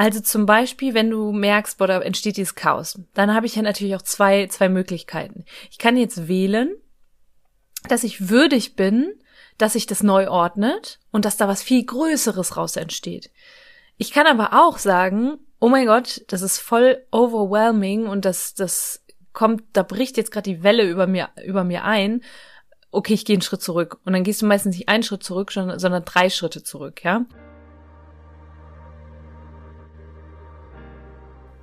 Also zum Beispiel, wenn du merkst, boah, da entsteht dieses Chaos, dann habe ich ja natürlich auch zwei, zwei Möglichkeiten. Ich kann jetzt wählen, dass ich würdig bin, dass sich das neu ordnet und dass da was viel Größeres raus entsteht. Ich kann aber auch sagen, oh mein Gott, das ist voll overwhelming und das, das kommt, da bricht jetzt gerade die Welle über mir, über mir ein. Okay, ich gehe einen Schritt zurück. Und dann gehst du meistens nicht einen Schritt zurück, sondern drei Schritte zurück, ja.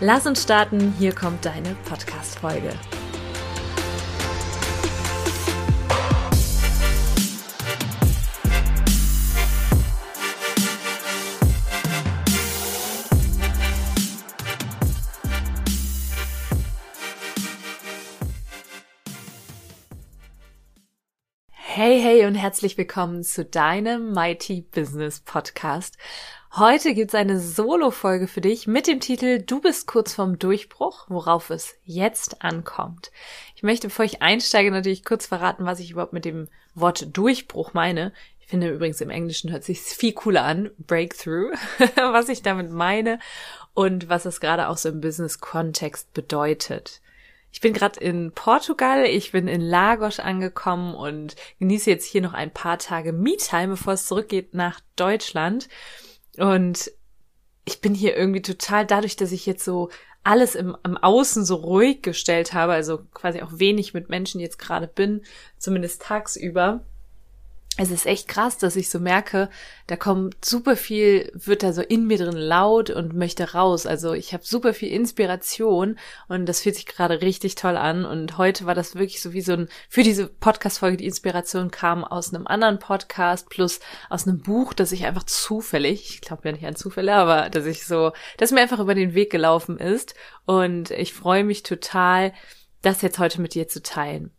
Lass uns starten, hier kommt deine Podcast-Folge. Hey, hey und herzlich willkommen zu deinem Mighty Business Podcast. Heute gibt's eine Solo-Folge für dich mit dem Titel Du bist kurz vorm Durchbruch, worauf es jetzt ankommt. Ich möchte, bevor ich einsteige, natürlich kurz verraten, was ich überhaupt mit dem Wort Durchbruch meine. Ich finde übrigens im Englischen hört sich viel cooler an, Breakthrough, was ich damit meine und was es gerade auch so im Business-Kontext bedeutet. Ich bin gerade in Portugal, ich bin in Lagos angekommen und genieße jetzt hier noch ein paar Tage Me-Time, bevor es zurückgeht nach Deutschland. Und ich bin hier irgendwie total dadurch, dass ich jetzt so alles im, im Außen so ruhig gestellt habe, also quasi auch wenig mit Menschen jetzt gerade bin, zumindest tagsüber, es ist echt krass, dass ich so merke, da kommt super viel, wird da so in mir drin laut und möchte raus. Also ich habe super viel Inspiration und das fühlt sich gerade richtig toll an. Und heute war das wirklich so wie so ein, für diese Podcast-Folge, die Inspiration kam aus einem anderen Podcast plus aus einem Buch, das ich einfach zufällig, ich glaube ja nicht an Zufälle, aber dass ich so, dass mir einfach über den Weg gelaufen ist. Und ich freue mich total, das jetzt heute mit dir zu teilen.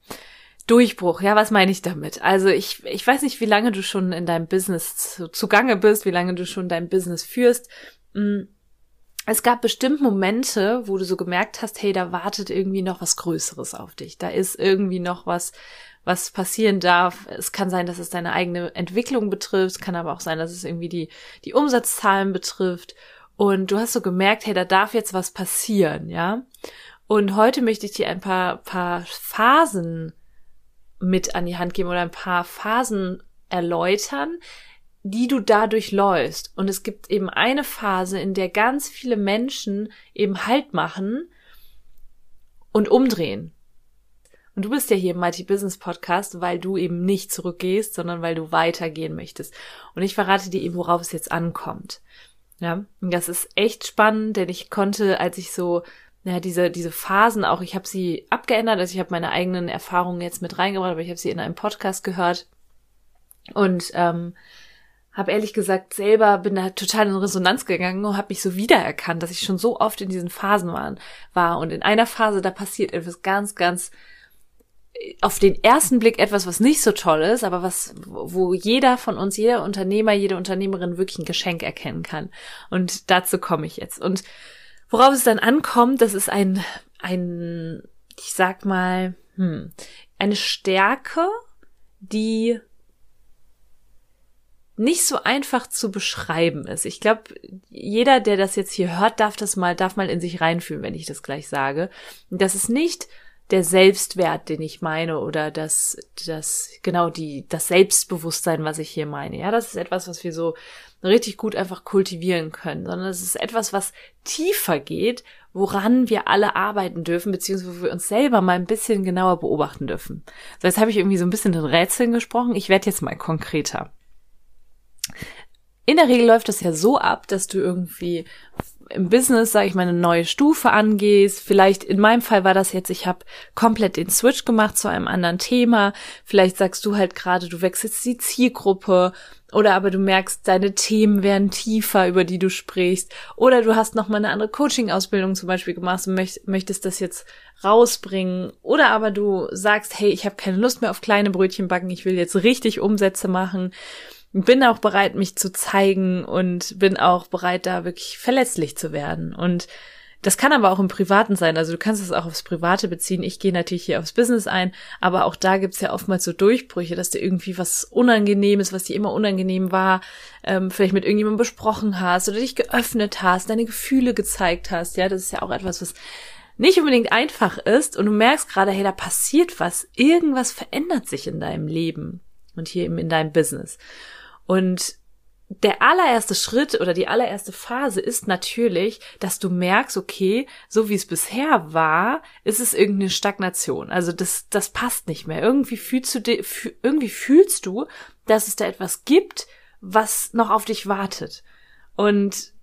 Durchbruch, ja, was meine ich damit? Also ich, ich weiß nicht, wie lange du schon in deinem Business zugange bist, wie lange du schon dein Business führst. Mm, es gab bestimmt Momente, wo du so gemerkt hast, hey, da wartet irgendwie noch was Größeres auf dich. Da ist irgendwie noch was, was passieren darf. Es kann sein, dass es deine eigene Entwicklung betrifft. Kann aber auch sein, dass es irgendwie die, die Umsatzzahlen betrifft. Und du hast so gemerkt, hey, da darf jetzt was passieren, ja. Und heute möchte ich dir ein paar, paar Phasen mit an die Hand geben oder ein paar Phasen erläutern, die du dadurch läufst. Und es gibt eben eine Phase, in der ganz viele Menschen eben Halt machen und umdrehen. Und du bist ja hier im Mighty Business Podcast, weil du eben nicht zurückgehst, sondern weil du weitergehen möchtest. Und ich verrate dir eben, worauf es jetzt ankommt. Ja, und das ist echt spannend, denn ich konnte, als ich so ja, diese, diese Phasen auch, ich habe sie abgeändert, also ich habe meine eigenen Erfahrungen jetzt mit reingebracht, aber ich habe sie in einem Podcast gehört und ähm, habe ehrlich gesagt selber bin da total in Resonanz gegangen und habe mich so wiedererkannt, dass ich schon so oft in diesen Phasen war, war und in einer Phase da passiert etwas ganz, ganz auf den ersten Blick etwas, was nicht so toll ist, aber was, wo jeder von uns, jeder Unternehmer, jede Unternehmerin wirklich ein Geschenk erkennen kann. Und dazu komme ich jetzt. Und Worauf es dann ankommt, das ist ein, ein, ich sag mal, hm, eine Stärke, die nicht so einfach zu beschreiben ist. Ich glaube, jeder, der das jetzt hier hört, darf das mal, darf mal in sich reinfühlen, wenn ich das gleich sage. Das ist nicht der Selbstwert, den ich meine, oder das, das, genau die, das Selbstbewusstsein, was ich hier meine. Ja, das ist etwas, was wir so richtig gut einfach kultivieren können, sondern es ist etwas, was tiefer geht, woran wir alle arbeiten dürfen, beziehungsweise wir uns selber mal ein bisschen genauer beobachten dürfen. So, jetzt habe ich irgendwie so ein bisschen in Rätseln gesprochen. Ich werde jetzt mal konkreter. In der Regel läuft das ja so ab, dass du irgendwie im Business, sage ich mal, eine neue Stufe angehst. Vielleicht in meinem Fall war das jetzt, ich habe komplett den Switch gemacht zu einem anderen Thema. Vielleicht sagst du halt gerade, du wechselst die Zielgruppe Oder aber du merkst, deine Themen werden tiefer, über die du sprichst. Oder du hast noch mal eine andere Coaching-Ausbildung zum Beispiel gemacht und möchtest das jetzt rausbringen. Oder aber du sagst, hey, ich habe keine Lust mehr auf kleine Brötchen backen, ich will jetzt richtig Umsätze machen. Bin auch bereit, mich zu zeigen und bin auch bereit, da wirklich verletzlich zu werden. Und das kann aber auch im Privaten sein. Also du kannst es auch aufs Private beziehen. Ich gehe natürlich hier aufs Business ein, aber auch da gibt's ja oftmals so Durchbrüche, dass dir irgendwie was Unangenehmes, was dir immer unangenehm war, ähm, vielleicht mit irgendjemandem besprochen hast oder dich geöffnet hast, deine Gefühle gezeigt hast. Ja, das ist ja auch etwas, was nicht unbedingt einfach ist und du merkst gerade, hey, da passiert was, irgendwas verändert sich in deinem Leben und hier eben in deinem Business. Und der allererste Schritt oder die allererste Phase ist natürlich, dass du merkst, okay, so wie es bisher war, ist es irgendeine Stagnation. Also das, das passt nicht mehr. Irgendwie fühlst du, irgendwie fühlst du, dass es da etwas gibt, was noch auf dich wartet. Und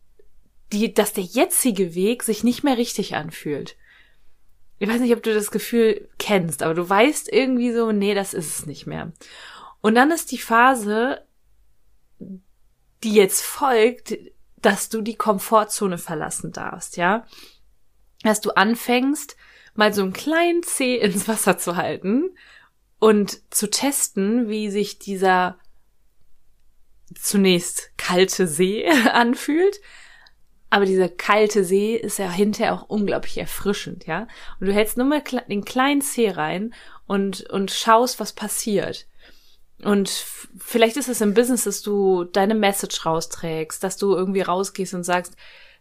die, dass der jetzige Weg sich nicht mehr richtig anfühlt. Ich weiß nicht, ob du das Gefühl kennst, aber du weißt irgendwie so, nee, das ist es nicht mehr. Und dann ist die Phase, die jetzt folgt, dass du die Komfortzone verlassen darfst, ja? Dass du anfängst, mal so einen kleinen Zeh ins Wasser zu halten und zu testen, wie sich dieser zunächst kalte See anfühlt. Aber dieser kalte See ist ja hinterher auch unglaublich erfrischend, ja? Und du hältst nur mal den kleinen Zeh rein und, und schaust, was passiert. Und vielleicht ist es im Business, dass du deine Message rausträgst, dass du irgendwie rausgehst und sagst,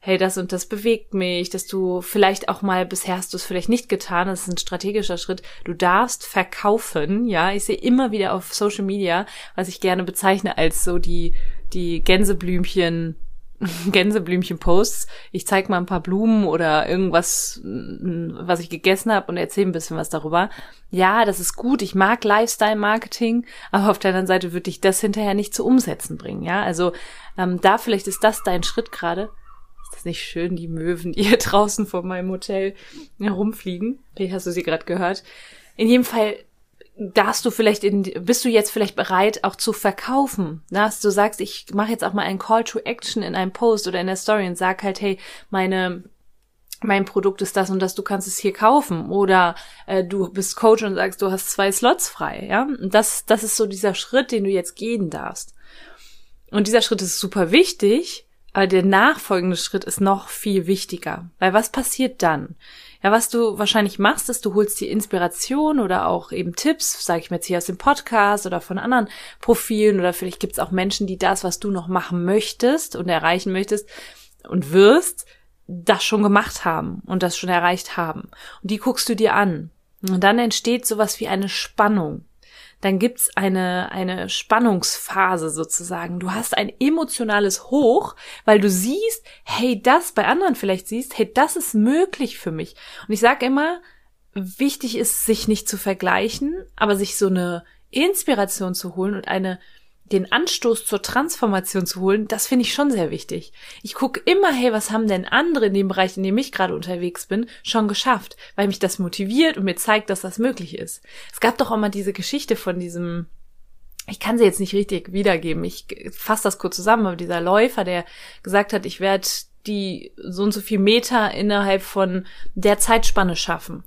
hey, das und das bewegt mich, dass du vielleicht auch mal, bisher hast du es vielleicht nicht getan, das ist ein strategischer Schritt, du darfst verkaufen, ja, ich sehe immer wieder auf Social Media, was ich gerne bezeichne als so die, die Gänseblümchen Gänseblümchen-Posts. Ich zeig mal ein paar Blumen oder irgendwas, mm, was ich gegessen habe und erzähle ein bisschen was darüber. Ja, das ist gut. Ich mag Lifestyle-Marketing, aber auf der anderen Seite würde ich das hinterher nicht zu Umsetzen bringen. Ja, also ähm, da vielleicht ist das dein Schritt gerade. Ist das nicht schön, die Möwen, die hier draußen vor meinem Hotel herumfliegen? Vielleicht hast du sie gerade gehört. In jedem Fall darfst du vielleicht in, bist du jetzt vielleicht bereit, auch zu verkaufen? Dass du sagst, ich mache jetzt auch mal einen Call to Action in einem Post oder in der Story und sag halt, hey, meine mein Produkt ist das und das, du kannst es hier kaufen. Oder äh, du bist Coach und sagst, du hast zwei Slots frei. Ja, und das, das ist so dieser Schritt, den du jetzt gehen darfst. Und dieser Schritt ist super wichtig, aber der nachfolgende Schritt ist noch viel wichtiger. Weil was passiert dann? Ja, was du wahrscheinlich machst, ist, du holst dir Inspiration oder auch eben Tipps, sage ich mir jetzt hier aus dem Podcast oder von anderen Profilen oder vielleicht gibt's auch Menschen, die das, was du noch machen möchtest und erreichen möchtest und wirst, das schon gemacht haben und das schon erreicht haben. Und die guckst du dir an. Und dann entsteht sowas wie eine Spannung dann gibt's eine, eine Spannungsphase sozusagen. Du hast ein emotionales Hoch, weil du siehst, hey, das bei anderen vielleicht siehst, hey, das ist möglich für mich. Und ich sage immer, wichtig ist, sich nicht zu vergleichen, aber sich so eine Inspiration zu holen und eine den Anstoß zur Transformation zu holen, das finde ich schon sehr wichtig. Ich gucke immer, hey, was haben denn andere in dem Bereich, in dem ich gerade unterwegs bin, schon geschafft, weil mich das motiviert und mir zeigt, dass das möglich ist. Es gab doch auch mal diese Geschichte von diesem, ich kann sie jetzt nicht richtig wiedergeben, ich fasse das kurz zusammen, aber dieser Läufer, der gesagt hat, ich werde die so und so viel Meter innerhalb von der Zeitspanne schaffen.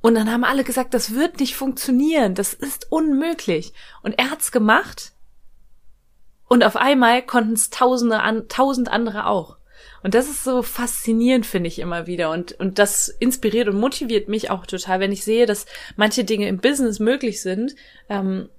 Und dann haben alle gesagt, das wird nicht funktionieren, das ist unmöglich. Und er hat's gemacht und auf einmal konnten es tausende an, tausend andere auch. Und das ist so faszinierend, finde ich immer wieder. Und, und das inspiriert und motiviert mich auch total, wenn ich sehe, dass manche Dinge im Business möglich sind, ähm,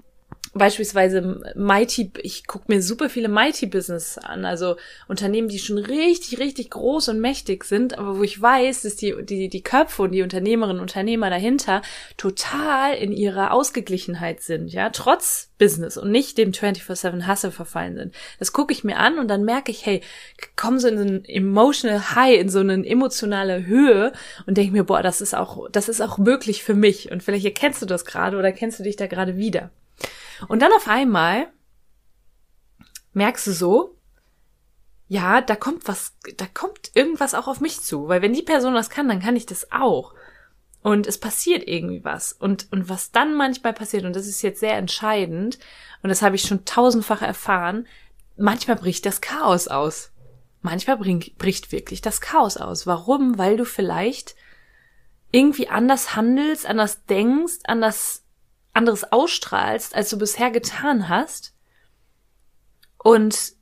beispielsweise Mighty, ich gucke mir super viele Mighty-Business an, also Unternehmen, die schon richtig, richtig groß und mächtig sind, aber wo ich weiß, dass die, die, die Köpfe und die Unternehmerinnen und Unternehmer dahinter total in ihrer Ausgeglichenheit sind, ja, trotz Business und nicht dem 24-7 Hustle verfallen sind. Das gucke ich mir an und dann merke ich, hey, komm so in so ein emotional high, in so eine emotionale Höhe und denke mir, boah, das ist auch, das ist auch möglich für mich. Und vielleicht erkennst du das gerade oder kennst du dich da gerade wieder. Und dann auf einmal merkst du so, ja, da kommt was, da kommt irgendwas auch auf mich zu, weil wenn die Person das kann, dann kann ich das auch. und es passiert irgendwie was. Und, und was dann manchmal passiert, und das ist jetzt sehr entscheidend, und das habe ich schon tausendfach erfahren, manchmal bricht das Chaos aus. Manchmal bring, bricht wirklich das Chaos aus. Warum? Weil du vielleicht irgendwie anders handelst, anders denkst, anders, anderes ausstrahlst, als du bisher getan hast. Und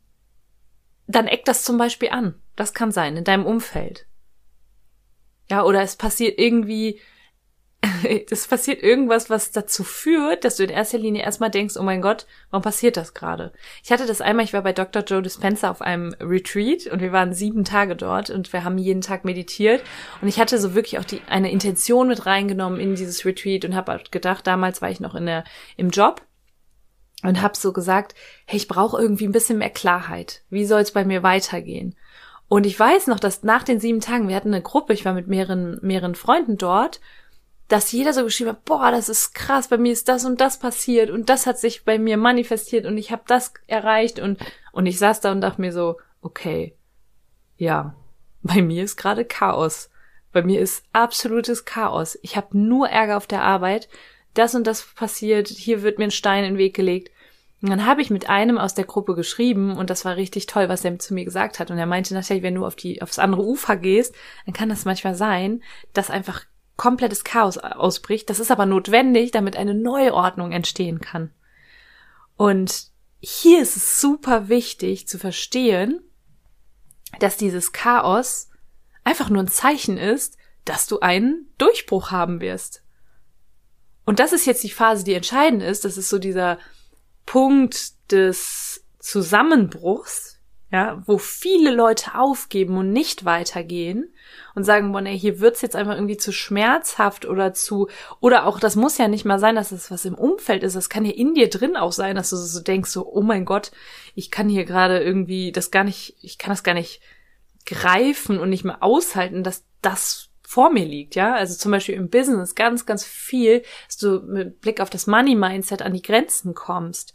dann eckt das zum Beispiel an. Das kann sein, in deinem Umfeld. Ja, oder es passiert irgendwie es passiert irgendwas, was dazu führt, dass du in erster Linie erstmal denkst, oh mein Gott, warum passiert das gerade? Ich hatte das einmal, ich war bei Dr. Joe Dispenza auf einem Retreat und wir waren sieben Tage dort und wir haben jeden Tag meditiert und ich hatte so wirklich auch die, eine Intention mit reingenommen in dieses Retreat und habe halt gedacht, damals war ich noch in der, im Job und habe so gesagt, hey, ich brauche irgendwie ein bisschen mehr Klarheit. Wie soll es bei mir weitergehen? Und ich weiß noch, dass nach den sieben Tagen, wir hatten eine Gruppe, ich war mit mehreren, mehreren Freunden dort dass jeder so geschrieben hat, boah, das ist krass, bei mir ist das und das passiert und das hat sich bei mir manifestiert und ich habe das erreicht und und ich saß da und dachte mir so, okay, ja, bei mir ist gerade Chaos. Bei mir ist absolutes Chaos. Ich habe nur Ärger auf der Arbeit. Das und das passiert, hier wird mir ein Stein in den Weg gelegt. Und dann habe ich mit einem aus der Gruppe geschrieben und das war richtig toll, was er zu mir gesagt hat. Und er meinte natürlich, wenn du auf die aufs andere Ufer gehst, dann kann das manchmal sein, dass einfach komplettes Chaos ausbricht. Das ist aber notwendig, damit eine neue Ordnung entstehen kann. Und hier ist es super wichtig zu verstehen, dass dieses Chaos einfach nur ein Zeichen ist, dass du einen Durchbruch haben wirst. Und das ist jetzt die Phase, die entscheidend ist. Das ist so dieser Punkt des Zusammenbruchs, ja, wo viele Leute aufgeben und nicht weitergehen und sagen, boah, nee, hier wird's jetzt einfach irgendwie zu schmerzhaft oder zu, oder auch, das muss ja nicht mal sein, dass es was im Umfeld ist, das kann ja in dir drin auch sein, dass du so denkst, so, oh mein Gott, ich kann hier gerade irgendwie das gar nicht, ich kann das gar nicht greifen und nicht mehr aushalten, dass das vor mir liegt, ja. Also zum Beispiel im Business ganz, ganz viel, dass du mit Blick auf das Money-Mindset an die Grenzen kommst.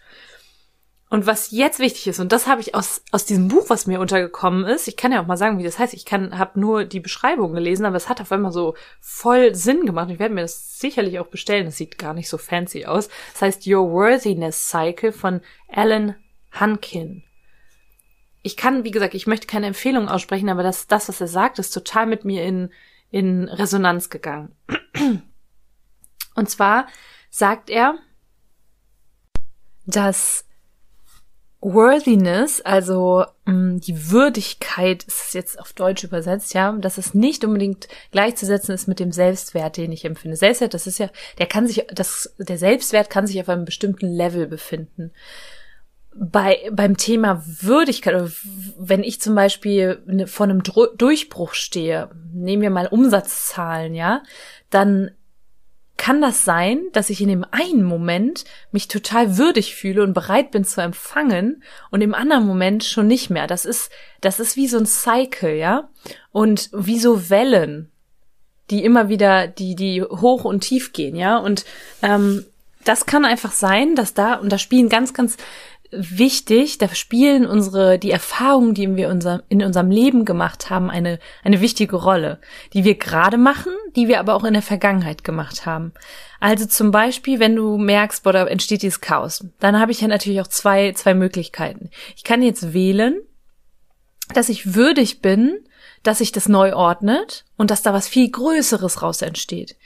Und was jetzt wichtig ist, und das habe ich aus, aus diesem Buch, was mir untergekommen ist, ich kann ja auch mal sagen, wie das heißt, ich kann habe nur die Beschreibung gelesen, aber es hat auf einmal so voll Sinn gemacht. Ich werde mir das sicherlich auch bestellen, das sieht gar nicht so fancy aus. Das heißt Your Worthiness Cycle von Alan Hankin. Ich kann, wie gesagt, ich möchte keine Empfehlung aussprechen, aber das, das, was er sagt, ist total mit mir in, in Resonanz gegangen. Und zwar sagt er, dass Worthiness, also mh, mm, die Würdigkeit, ist jetzt auf Deutsch übersetzt, ja, dass es nicht unbedingt gleichzusetzen ist mit dem Selbstwert, den ich empfinde. Selbstwert, das ist ja, der kann sich, das, der Selbstwert kann sich auf einem bestimmten Level befinden. Bei, beim Thema Würdigkeit, wenn ich zum Beispiel ne, vor einem Durchbruch stehe, nehmen wir mal Umsatzzahlen, ja, dann kann das sein, dass ich in dem einen Moment mich total würdig fühle und bereit bin zu empfangen und im anderen Moment schon nicht mehr. Das ist, das ist wie so ein Cycle, ja? Und wie so Wellen, die immer wieder, die, die hoch und tief gehen, ja? Und ähm, das kann einfach sein, dass da, und da spielen ganz, ganz wichtig, da spielen unsere, die Erfahrungen, die wir unser, in unserem Leben gemacht haben, eine, eine wichtige Rolle, die wir gerade machen, die wir aber auch in der Vergangenheit gemacht haben. Also zum Beispiel, wenn du merkst, boah, da entsteht dieses Chaos, dann habe ich ja natürlich auch zwei, zwei Möglichkeiten. Ich kann jetzt wählen, dass ich würdig bin, dass sich das neu ordnet und dass da was viel Größeres raus entsteht.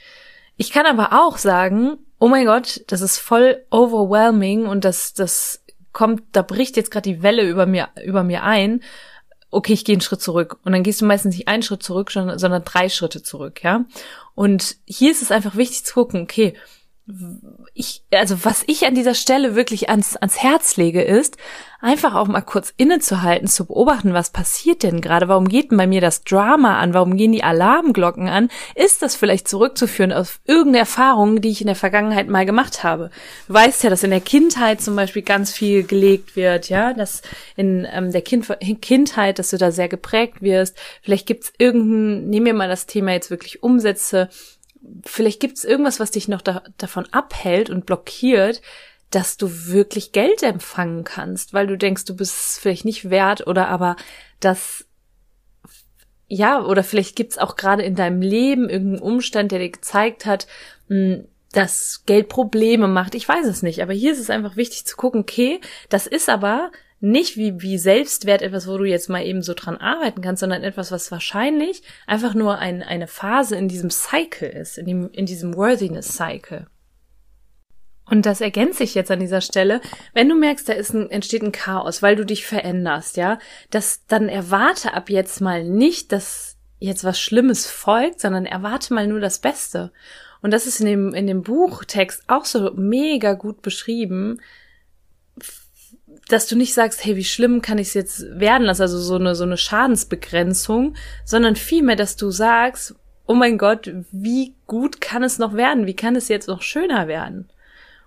Ich kann aber auch sagen, oh mein Gott, das ist voll overwhelming und das, das kommt, da bricht jetzt gerade die Welle über mir, über mir ein. Okay, ich gehe einen Schritt zurück. Und dann gehst du meistens nicht einen Schritt zurück, sondern drei Schritte zurück, ja. Und hier ist es einfach wichtig zu gucken, okay, ich, also was ich an dieser Stelle wirklich ans, ans Herz lege, ist, einfach auch mal kurz innezuhalten, zu beobachten, was passiert denn gerade? Warum geht denn bei mir das Drama an? Warum gehen die Alarmglocken an? Ist das vielleicht zurückzuführen auf irgendeine Erfahrung, die ich in der Vergangenheit mal gemacht habe? Du weißt ja, dass in der Kindheit zum Beispiel ganz viel gelegt wird, ja, dass in ähm, der kind Kindheit, dass du da sehr geprägt wirst. Vielleicht gibt's irgendein, nehmen wir mal das Thema jetzt wirklich Umsätze, vielleicht gibt's irgendwas, was dich noch da, davon abhält und blockiert, dass du wirklich Geld empfangen kannst, weil du denkst, du bist es vielleicht nicht wert oder aber dass ja, oder vielleicht gibt's auch gerade in deinem Leben irgendeinen Umstand, der dir gezeigt hat, hm, dass Geld Probleme macht. Ich weiß es nicht, aber hier ist es einfach wichtig zu gucken, okay, das ist aber nicht wie, wie Selbstwert etwas, wo du jetzt mal eben so dran arbeiten kannst, sondern etwas, was wahrscheinlich einfach nur ein, eine Phase in diesem Cycle ist, in, dem, in diesem Worthiness Cycle. Und das ergänzt sich jetzt an dieser Stelle. Wenn du merkst, da ist ein, entsteht ein Chaos, weil du dich veränderst, ja, das, dann erwarte ab jetzt mal nicht, dass jetzt was Schlimmes folgt, sondern erwarte mal nur das Beste. Und das ist in dem, in dem Buchtext auch so mega gut beschrieben, dass du nicht sagst, hey, wie schlimm kann ich es jetzt werden lassen, also so eine, so eine Schadensbegrenzung, sondern vielmehr, dass du sagst, oh mein Gott, wie gut kann es noch werden? Wie kann es jetzt noch schöner werden?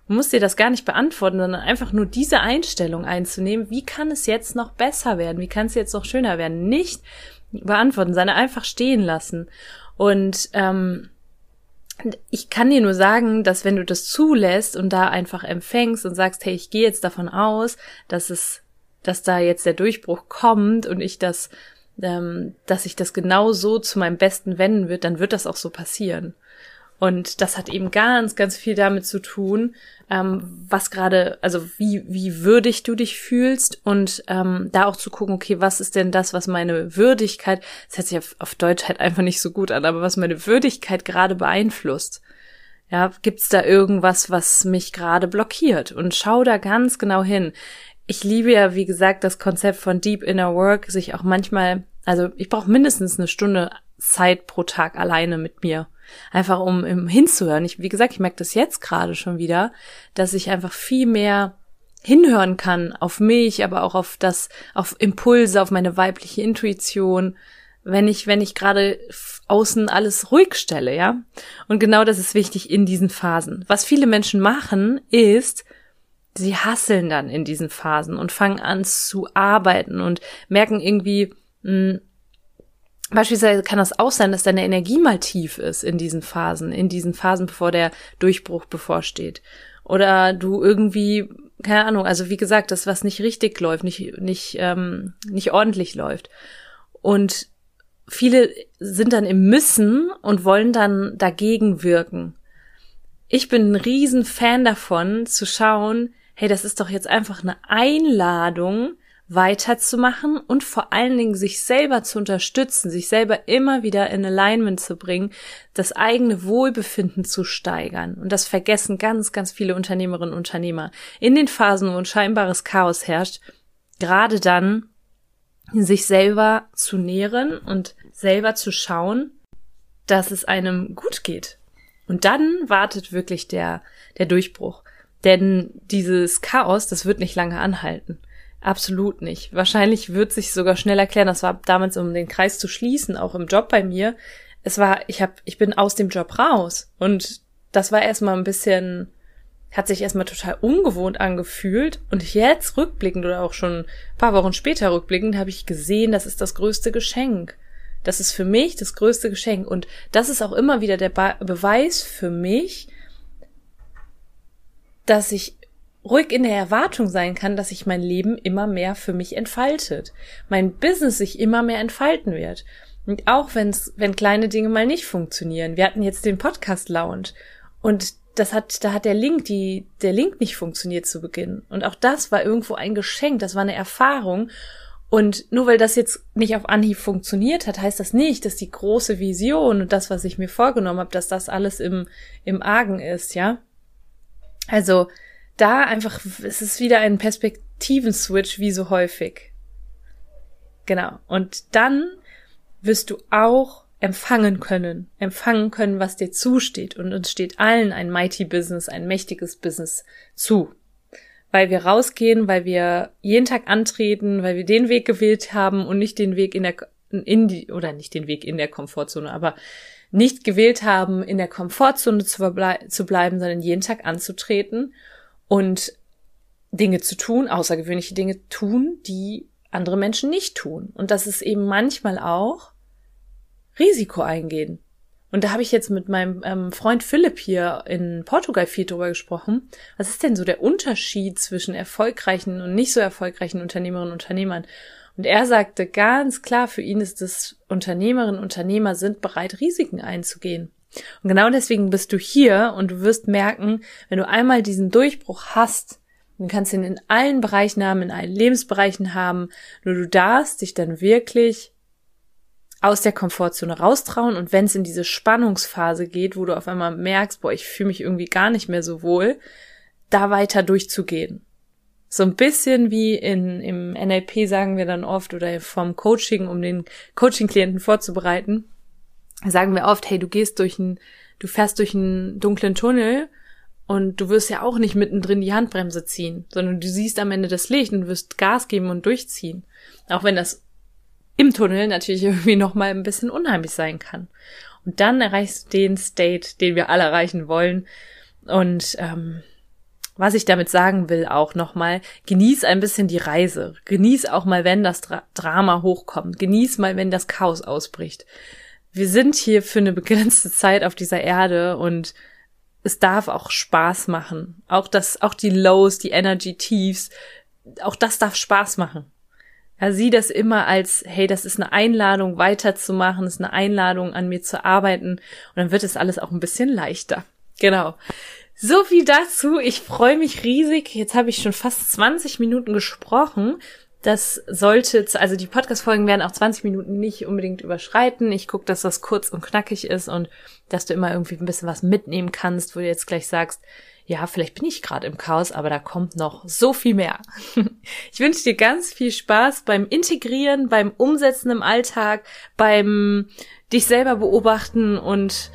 Du musst dir das gar nicht beantworten, sondern einfach nur diese Einstellung einzunehmen. Wie kann es jetzt noch besser werden? Wie kann es jetzt noch schöner werden? Nicht beantworten, sondern einfach stehen lassen. Und ähm, ich kann dir nur sagen, dass wenn du das zulässt und da einfach empfängst und sagst, hey, ich gehe jetzt davon aus, dass es, dass da jetzt der Durchbruch kommt und ich das, ähm, dass ich das genau so zu meinem Besten wenden wird, dann wird das auch so passieren. Und das hat eben ganz, ganz viel damit zu tun, ähm, was gerade, also wie, wie würdig du dich fühlst und ähm, da auch zu gucken, okay, was ist denn das, was meine Würdigkeit, das hört sich auf, auf Deutsch halt einfach nicht so gut an, aber was meine Würdigkeit gerade beeinflusst. Ja, gibt's da irgendwas, was mich gerade blockiert? Und schau da ganz genau hin. Ich liebe ja, wie gesagt, das Konzept von Deep Inner Work, sich auch manchmal, also ich brauche mindestens eine Stunde Zeit pro Tag alleine mit mir. Einfach um, um hinzuhören. Ich, wie gesagt, ich merke das jetzt gerade schon wieder, dass ich einfach viel mehr hinhören kann auf mich, aber auch auf das, auf Impulse, auf meine weibliche Intuition, wenn ich, wenn ich gerade außen alles ruhig stelle, ja. Und genau das ist wichtig in diesen Phasen. Was viele Menschen machen, ist, sie hasseln dann in diesen Phasen und fangen an zu arbeiten und merken irgendwie, mh, hm, Beispielsweise kann das auch sein, dass deine Energie mal tief ist in diesen Phasen, in diesen Phasen, bevor der Durchbruch bevorsteht. Oder du irgendwie, keine Ahnung, also wie gesagt, das, was nicht richtig läuft, nicht, nicht, ähm, nicht ordentlich läuft. Und viele sind dann im Müssen und wollen dann dagegen wirken. Ich bin ein riesen Fan davon, zu schauen, hey, das ist doch jetzt einfach eine Einladung, weiterzumachen und vor allen Dingen sich selber zu unterstützen, sich selber immer wieder in Alignment zu bringen, das eigene Wohlbefinden zu steigern. Und das vergessen ganz, ganz viele Unternehmerinnen und Unternehmer. In den Phasen, wo ein scheinbares Chaos herrscht, gerade dann sich selber zu nähren und selber zu schauen, dass es einem gut geht. Und dann wartet wirklich der, der Durchbruch. Denn dieses Chaos, das wird nicht lange anhalten. Absolut nicht. Wahrscheinlich wird sich sogar schnell erklären. Das war damals, um den Kreis zu schließen, auch im Job bei mir. Es war, ich hab, ich bin aus dem Job raus und das war erstmal ein bisschen, hat sich erstmal total ungewohnt angefühlt und jetzt rückblickend oder auch schon ein paar Wochen später rückblickend habe ich gesehen, das ist das größte Geschenk. Das ist für mich das größte Geschenk und das ist auch immer wieder der Be Beweis für mich, dass ich ruhig in der Erwartung sein kann, dass sich mein Leben immer mehr für mich entfaltet, mein Business sich immer mehr entfalten wird. Und auch wenn's, wenn kleine Dinge mal nicht funktionieren. Wir hatten jetzt den Podcast Lounge und das hat, da hat der Link, die, der Link nicht funktioniert zu Beginn. Und auch das war irgendwo ein Geschenk, das war eine Erfahrung. Und nur weil das jetzt nicht auf Anhieb funktioniert hat, heißt das nicht, dass die große Vision und das, was ich mir vorgenommen habe, dass das alles im, im Argen ist, ja. Also, da einfach, es ist wieder ein Perspektiven-Switch wie so häufig. Genau. Und dann wirst du auch empfangen können, empfangen können, was dir zusteht. Und uns steht allen ein mighty Business, ein mächtiges Business zu. Weil wir rausgehen, weil wir jeden Tag antreten, weil wir den Weg gewählt haben und nicht den Weg in der, in die, oder nicht den Weg in der Komfortzone, aber nicht gewählt haben, in der Komfortzone zu, zu bleiben, sondern jeden Tag anzutreten und Dinge zu tun, außergewöhnliche Dinge tun, die andere Menschen nicht tun. Und das ist eben manchmal auch Risiko eingehen. Und da habe ich jetzt mit meinem ähm, Freund Philipp hier in Portugal viel drüber gesprochen. Was ist denn so der Unterschied zwischen erfolgreichen und nicht so erfolgreichen Unternehmerinnen und Unternehmern? Und er sagte ganz klar, für ihn ist es Unternehmerinnen und Unternehmer sind bereit, Risiken einzugehen. Und genau deswegen bist du hier und du wirst merken, wenn du einmal diesen Durchbruch hast, dann kannst du ihn in allen Bereichen haben, in allen Lebensbereichen haben, nur du darfst dich dann wirklich aus der Komfortzone raustrauen und wenn es in diese Spannungsphase geht, wo du auf einmal merkst, boah, ich fühle mich irgendwie gar nicht mehr so wohl, da weiter durchzugehen. So ein bisschen wie in, im NLP sagen wir dann oft oder vom Coaching, um den Coaching-Klienten vorzubereiten, sagen wir oft, hey, du gehst durch ein, du fährst durch einen dunklen Tunnel und du wirst ja auch nicht mittendrin die Handbremse ziehen, sondern du siehst am Ende das Licht und wirst Gas geben und durchziehen. Auch wenn das im Tunnel natürlich irgendwie noch mal ein bisschen unheimlich sein kann. Und dann erreichst du den State, den wir alle erreichen wollen. Und ähm, was ich damit sagen will, auch nochmal, genieß ein bisschen die Reise. Genieß auch mal, wenn das Dra Drama hochkommt. Genieß mal, wenn das Chaos ausbricht. Wir sind hier für eine begrenzte Zeit auf dieser Erde und es darf auch Spaß machen. Auch das, auch die Lows, die Energy Tiefs, auch das darf Spaß machen. Ja, sieh das immer als, hey, das ist eine Einladung weiterzumachen, ist eine Einladung an mir zu arbeiten und dann wird es alles auch ein bisschen leichter. Genau. So viel dazu. Ich freue mich riesig. Jetzt habe ich schon fast 20 Minuten gesprochen. Das sollte, also die Podcast-Folgen werden auch 20 Minuten nicht unbedingt überschreiten. Ich gucke, dass das kurz und knackig ist und dass du immer irgendwie ein bisschen was mitnehmen kannst, wo du jetzt gleich sagst, ja, vielleicht bin ich gerade im Chaos, aber da kommt noch so viel mehr. Ich wünsche dir ganz viel Spaß beim Integrieren, beim Umsetzen im Alltag, beim dich selber beobachten und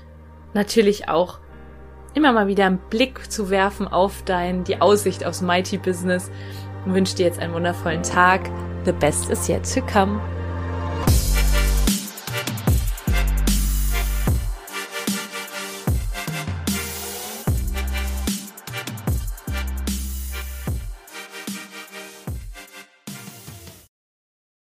natürlich auch immer mal wieder einen Blick zu werfen auf dein, die Aussicht aufs Mighty Business und wünsche dir jetzt einen wundervollen Tag. The best is yet to come.